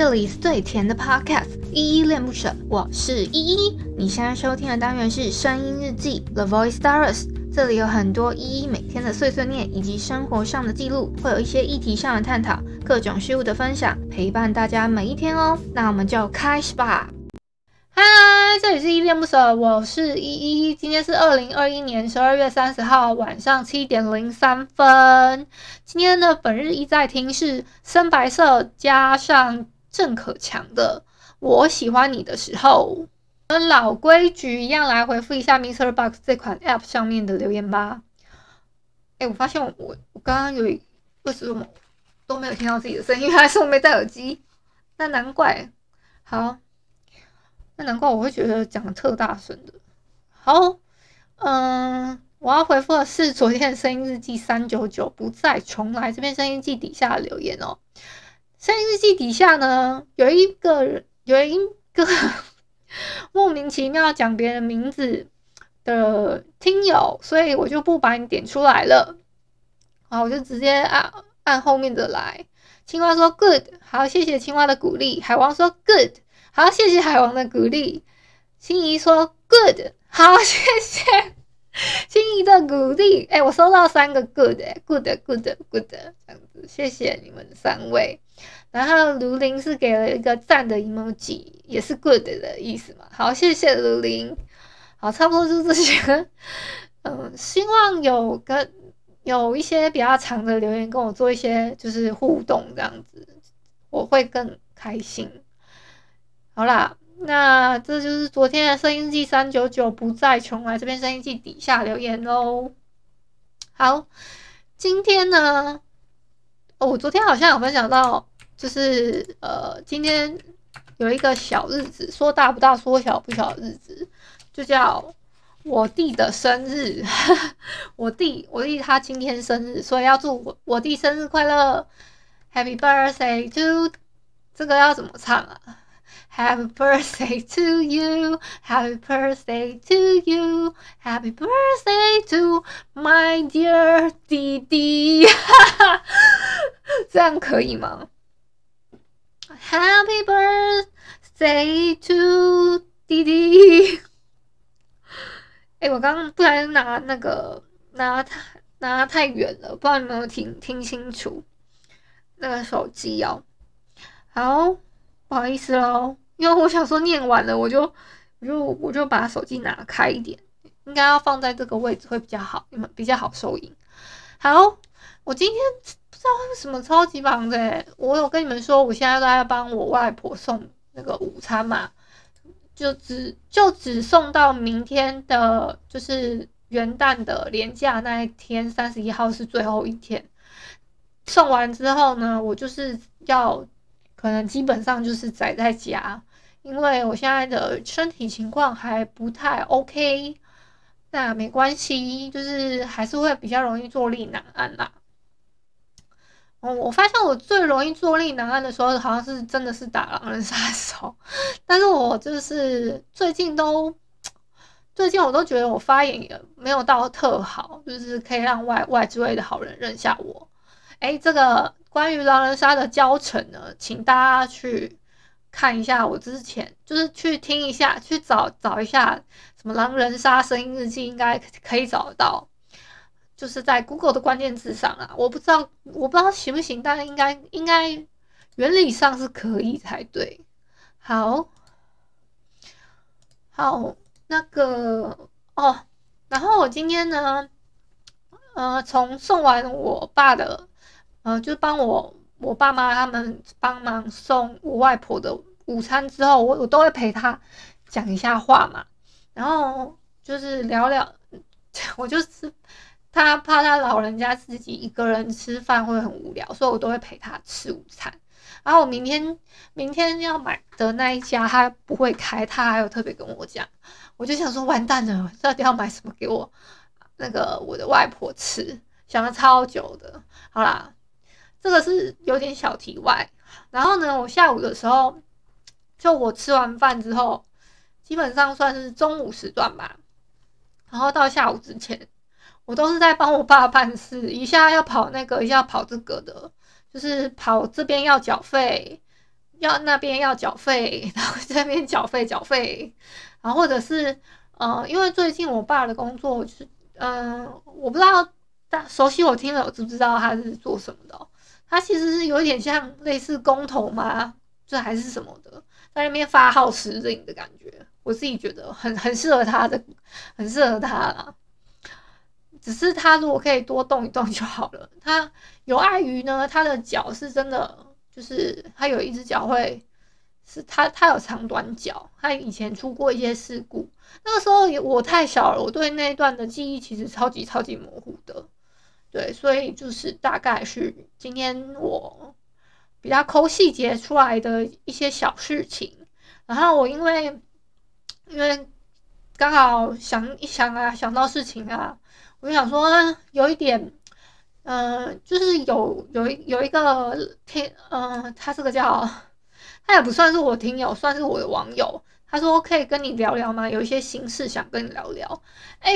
这里是最甜的 Podcast，依依恋不舍，我是依依。你现在收听的单元是声音日记 The Voice Diaries，这里有很多依依每天的碎碎念以及生活上的记录，会有一些议题上的探讨，各种事物的分享，陪伴大家每一天哦。那我们就开始吧。嗨，这里是依恋不舍，我是依依。今天是二零二一年十二月三十号晚上七点零三分。今天的本日一再听是深白色加上郑可强的《我喜欢你的时候》。跟老规矩一样来回复一下 MixerBox 这款 App 上面的留言吧。哎，我发现我我我刚刚有一为什么都没有听到自己的声音，还是我没戴耳机？那难怪。好。那难怪我会觉得讲的特大声的。好，嗯，我要回复的是昨天的声音日记三九九不再重来这篇声音记底下的留言哦。声音日记底下呢，有一个，有一个 莫名其妙讲别人名字的听友，所以我就不把你点出来了。好，我就直接按按后面的来。青蛙说 good，好，谢谢青蛙的鼓励。海王说 good。好，谢谢海王的鼓励。心仪说 “good”，好，谢谢心仪的鼓励。哎、我收到三个 “good”，哎，“good”，“good”，“good”，这样子，谢谢你们三位。然后卢林是给了一个赞的 emoji，也是 “good” 的意思嘛。好，谢谢卢林。好，差不多就是这些。嗯，希望有跟有一些比较长的留言跟我做一些就是互动，这样子我会更开心。好啦，那这就是昨天的声音日记三九九不再重来这边声音日记底下留言喽。好，今天呢，哦，我昨天好像有分享到，就是呃，今天有一个小日子，说大不大，说小不小的日子，就叫我弟的生日。我弟，我弟他今天生日，所以要祝我我弟生日快乐，Happy Birthday to，这个要怎么唱啊？Happy birthday to you, Happy birthday to you, Happy birthday to my dear 弟弟，哈哈，这样可以吗？Happy birthday to 弟弟，哎、欸，我刚刚不小心拿那个拿太拿太远了，不知道你有没有听听清楚那个手机哦。好。不好意思喽，因为我想说念完了，我就我就我就把手机拿开一点，应该要放在这个位置会比较好，比较好收音。好，我今天知道为什么超级忙的，我有跟你们说，我现在都在帮我外婆送那个午餐嘛，就只就只送到明天的，就是元旦的连假那一天，三十一号是最后一天。送完之后呢，我就是要。可能基本上就是宅在家，因为我现在的身体情况还不太 OK，那没关系，就是还是会比较容易坐立难安啦。哦，我发现我最容易坐立难安的时候，好像是真的是打狼人杀的时候，但是我就是最近都，最近我都觉得我发言也没有到特好，就是可以让外外之位的好人认下我。哎，这个。关于狼人杀的教程呢，请大家去看一下。我之前就是去听一下，去找找一下什么狼人杀声音日记，应该可以找得到。就是在 Google 的关键字上啊，我不知道我不知道行不行，但是应该应该原理上是可以才对。好，好，那个哦，然后我今天呢，呃，从送完我爸的。呃，就帮我我爸妈他们帮忙送我外婆的午餐之后，我我都会陪他讲一下话嘛，然后就是聊聊，我就是他怕他老人家自己一个人吃饭会很无聊，所以我都会陪他吃午餐。然后我明天明天要买的那一家他不会开，他还有特别跟我讲，我就想说完蛋了，到底要买什么给我那个我的外婆吃，想了超久的，好啦。这个是有点小题外，然后呢，我下午的时候，就我吃完饭之后，基本上算是中午时段吧，然后到下午之前，我都是在帮我爸办事，一下要跑那个，一下要跑这个的，就是跑这边要缴费，要那边要缴费，然后这边缴费缴费，然后或者是呃，因为最近我爸的工作就是，嗯、我不知道大熟悉我听了我知不知道他是做什么的？他其实是有点像类似工头嘛，这还是什么的，在那边发号施令的感觉，我自己觉得很很适合他的，很适合他啦。只是他如果可以多动一动就好了。他有碍于呢，他的脚是真的。就是他有一只脚会，是他他有长短脚，他以前出过一些事故，那个时候我太小了，我对那一段的记忆其实超级超级模糊的，对，所以就是大概是今天我比较抠细节出来的一些小事情，然后我因为因为刚好想一想啊，想到事情啊，我想说有一点。嗯、呃，就是有有有一个听，嗯、呃，他这个叫，他也不算是我听友，算是我的网友。他说可以跟你聊聊吗？有一些心事想跟你聊聊。哎、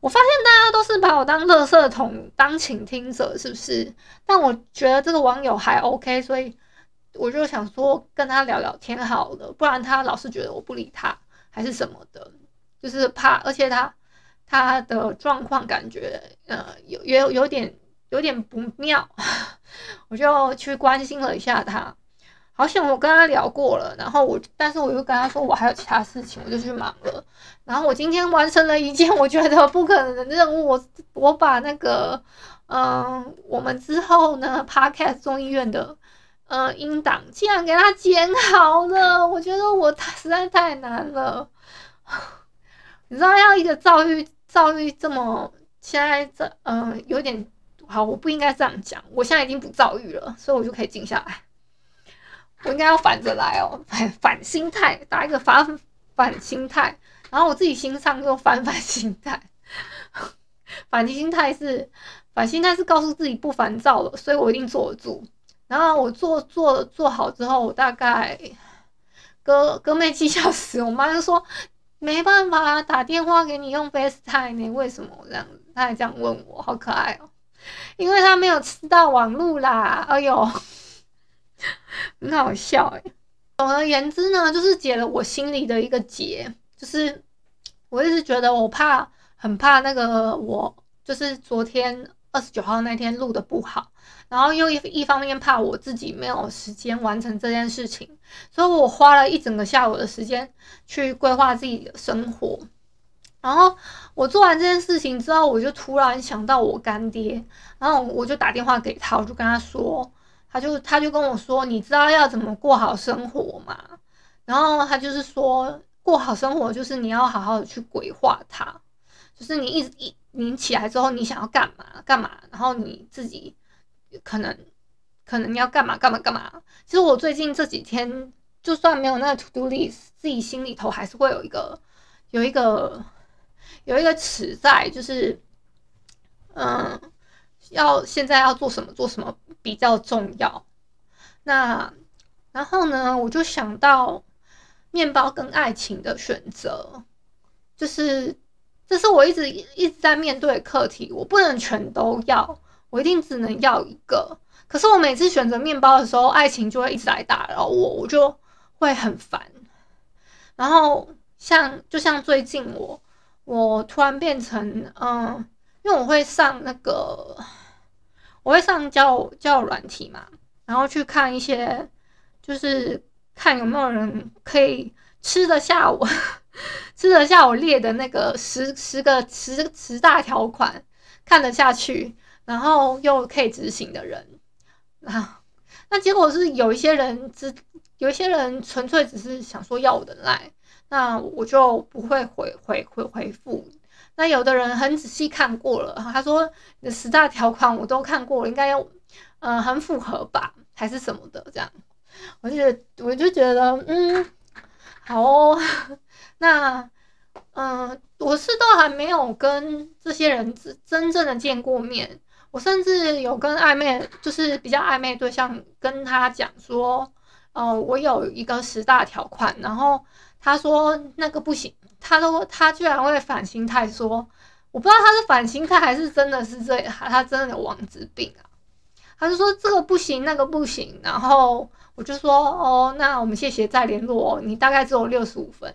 我发现大家都是把我当垃圾桶，当倾听者，是不是？但我觉得这个网友还 OK，所以我就想说跟他聊聊天好了，不然他老是觉得我不理他，还是什么的，就是怕，而且他他的状况感觉，呃，有有有点。有点不妙，我就去关心了一下他。好险我跟他聊过了，然后我，但是我又跟他说我还有其他事情，我就去忙了。然后我今天完成了一件我觉得不可能的任务，我我把那个，嗯、我们之后呢，Podcast 众议院的，呃，音档竟然给他剪好了，我觉得我实在太难了。你知道要一个躁郁躁郁这么现在这，嗯、有点。好，我不应该这样讲。我现在已经不躁郁了，所以我就可以静下来。我应该要反着来哦，反反心态，打一个反反心态，然后我自己心上又反反心态。反心态是反心态是告诉自己不烦躁了，所以我一定坐得住。然后我做做做好之后，我大概隔隔没几小时，我妈就说没办法打电话给你用 FaceTime 呢，为什么这样子？她还这样问我，好可爱哦。因为他没有吃到网路啦，哎呦，很好笑哎。总而言之呢，就是解了我心里的一个结，就是我一直觉得我怕，很怕那个我，就是昨天二十九号那天录的不好，然后又一一方面怕我自己没有时间完成这件事情，所以我花了一整个下午的时间去规划自己的生活。然后我做完这件事情之后，我就突然想到我干爹，然后我就打电话给他，我就跟他说，他就他就跟我说，你知道要怎么过好生活吗？然后他就是说，过好生活就是你要好好的去规划它，就是你一直一你起来之后，你想要干嘛干嘛，然后你自己可能可能你要干嘛干嘛干嘛。其实我最近这几天，就算没有那个 to do list，自己心里头还是会有一个有一个。有一个词在，就是，嗯，要现在要做什么做什么比较重要。那然后呢，我就想到面包跟爱情的选择，就是这是我一直一直在面对的课题。我不能全都要，我一定只能要一个。可是我每次选择面包的时候，爱情就会一直来打扰我，我就会很烦。然后像就像最近我。我突然变成，嗯，因为我会上那个，我会上交交友软体嘛，然后去看一些，就是看有没有人可以吃得下我，吃得下我列的那个十十个十十大条款，看得下去，然后又可以执行的人，啊，那结果是有一些人只，有一些人纯粹只是想说要我的赖。那我就不会回回回回复。那有的人很仔细看过了，他说你的十大条款我都看过了，应该要嗯很符合吧，还是什么的这样。我就觉得我就觉得嗯好哦。那嗯我是都还没有跟这些人真真正的见过面，我甚至有跟暧昧就是比较暧昧对象跟他讲说，哦我有一个十大条款，然后。他说那个不行，他都他居然会反心态，说我不知道他是反心态还是真的是这样，他真的有王子病啊。他就说这个不行，那个不行，然后我就说哦，那我们谢谢再联络哦。你大概只有六十五分，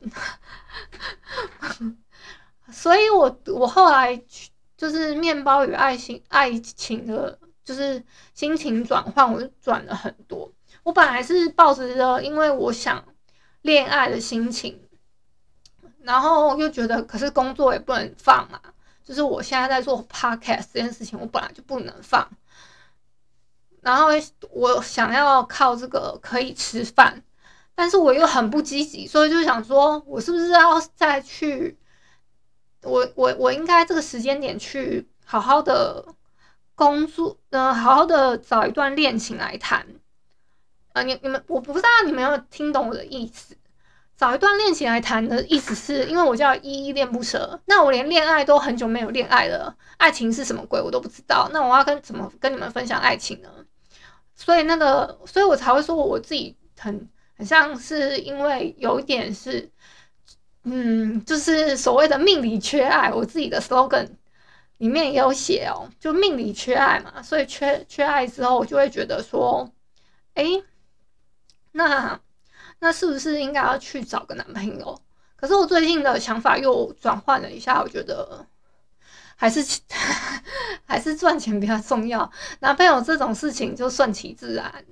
所以我我后来就是面包与爱情爱情的，就是心情转换，我就转了很多。我本来是抱着因为我想恋爱的心情，然后又觉得可是工作也不能放嘛。就是我现在在做 podcast 这件事情，我本来就不能放。然后我想要靠这个可以吃饭，但是我又很不积极，所以就想说，我是不是要再去？我我我应该这个时间点去好好的工作，嗯、呃，好好的找一段恋情来谈。啊、你你们，我不知道你们有没有听懂我的意思。找一段恋情来谈的意思是，因为我叫依依恋不舍，那我连恋爱都很久没有恋爱了，爱情是什么鬼我都不知道，那我要跟怎么跟你们分享爱情呢？所以那个，所以我才会说我自己很很像是因为有一点是，嗯，就是所谓的命里缺爱，我自己的 slogan 里面也有写哦，就命里缺爱嘛，所以缺缺爱之后，我就会觉得说，诶，那。那是不是应该要去找个男朋友？可是我最近的想法又转换了一下，我觉得还是 还是赚钱比较重要。男朋友这种事情就顺其自然，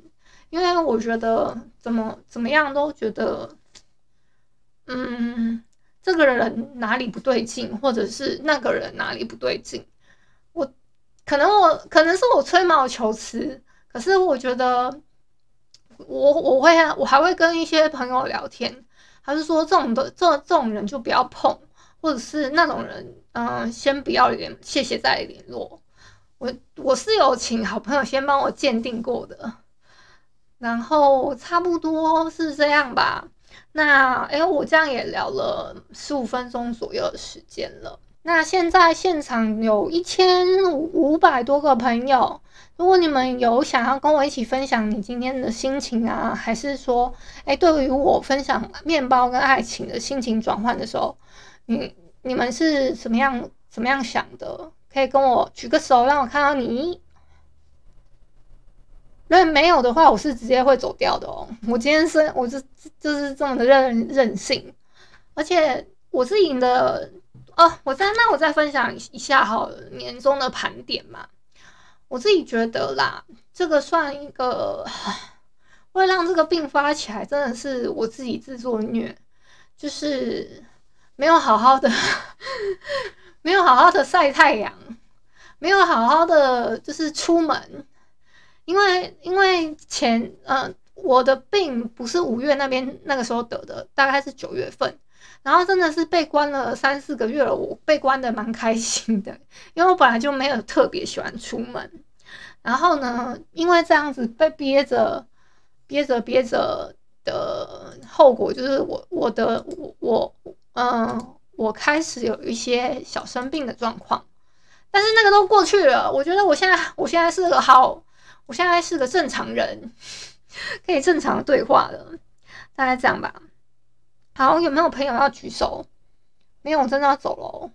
因为我觉得怎么怎么样都觉得，嗯，这个人哪里不对劲，或者是那个人哪里不对劲。我可能我可能是我吹毛求疵，可是我觉得。我我会我还会跟一些朋友聊天，还是说这种的这这种人就不要碰，或者是那种人，嗯、先不要联，谢谢再联络。我我是有请好朋友先帮我鉴定过的，然后差不多是这样吧。那哎，我这样也聊了十五分钟左右的时间了。那现在现场有一千五百多个朋友。如果你们有想要跟我一起分享你今天的心情啊，还是说，哎，对于我分享面包跟爱情的心情转换的时候，你你们是怎么样怎么样想的？可以跟我举个手，让我看到你。如果没有的话，我是直接会走掉的哦。我今天是，我就就是这么的任任性，而且我是赢的哦。我再那我再分享一下好了，年终的盘点嘛。我自己觉得啦，这个算一个，会让这个病发起来，真的是我自己自作孽，就是没有好好的，没有好好的晒太阳，没有好好的就是出门，因为因为前嗯、呃，我的病不是五月那边那个时候得的，大概是九月份，然后真的是被关了三四个月了，我被关的蛮开心的，因为我本来就没有特别喜欢出门。然后呢，因为这样子被憋着、憋着、憋着的后果，就是我、我的、我、我，嗯，我开始有一些小生病的状况，但是那个都过去了。我觉得我现在，我现在是个好，我现在是个正常人，可以正常对话了。大概这样吧。好，有没有朋友要举手？没有，我真的要走喽。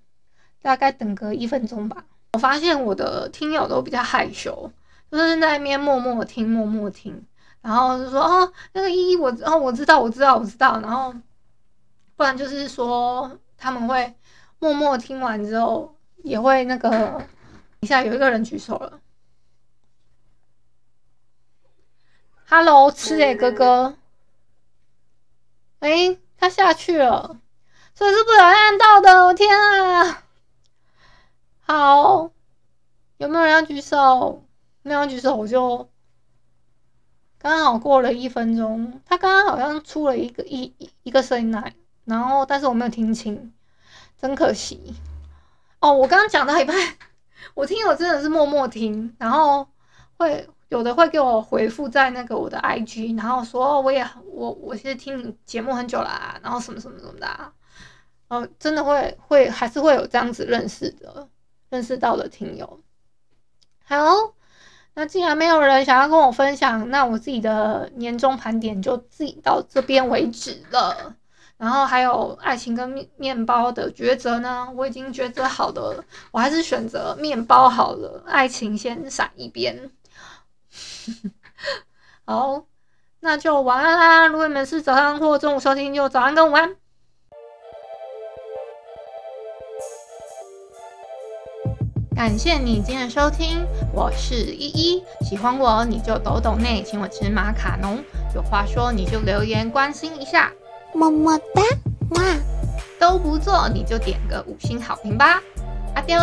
大概等个一分钟吧。我发现我的听友都比较害羞。就是在那边默默听，默默听，然后就说哦，那个依依我哦，我知道，我知道，我知道，然后不然就是说他们会默默听完之后也会那个，一下有一个人举手了，Hello，吃诶哥哥，诶，他下去了，这是不小心按到的，我天啊，好，有没有人要举手？没有举手，我就刚好过了一分钟。他刚刚好像出了一个一一个声音来，然后但是我没有听清，真可惜。哦，我刚刚讲到一半，我听我真的是默默听，然后会有的会给我回复在那个我的 IG，然后说我也我我其实听你节目很久啦，然后什么什么什么的啊，哦，真的会会还是会有这样子认识的认识到的听友，好。那既然没有人想要跟我分享，那我自己的年终盘点就自己到这边为止了。然后还有爱情跟面面包的抉择呢，我已经抉择好了，我还是选择面包好了，爱情先闪一边。好，那就晚安啦。如果你们是早上或中午收听，就早安跟午安。感谢你今天的收听，我是依依。喜欢我你就抖抖内，请我吃马卡龙。有话说你就留言关心一下，么么哒，哇，都不做你就点个五星好评吧。阿丢。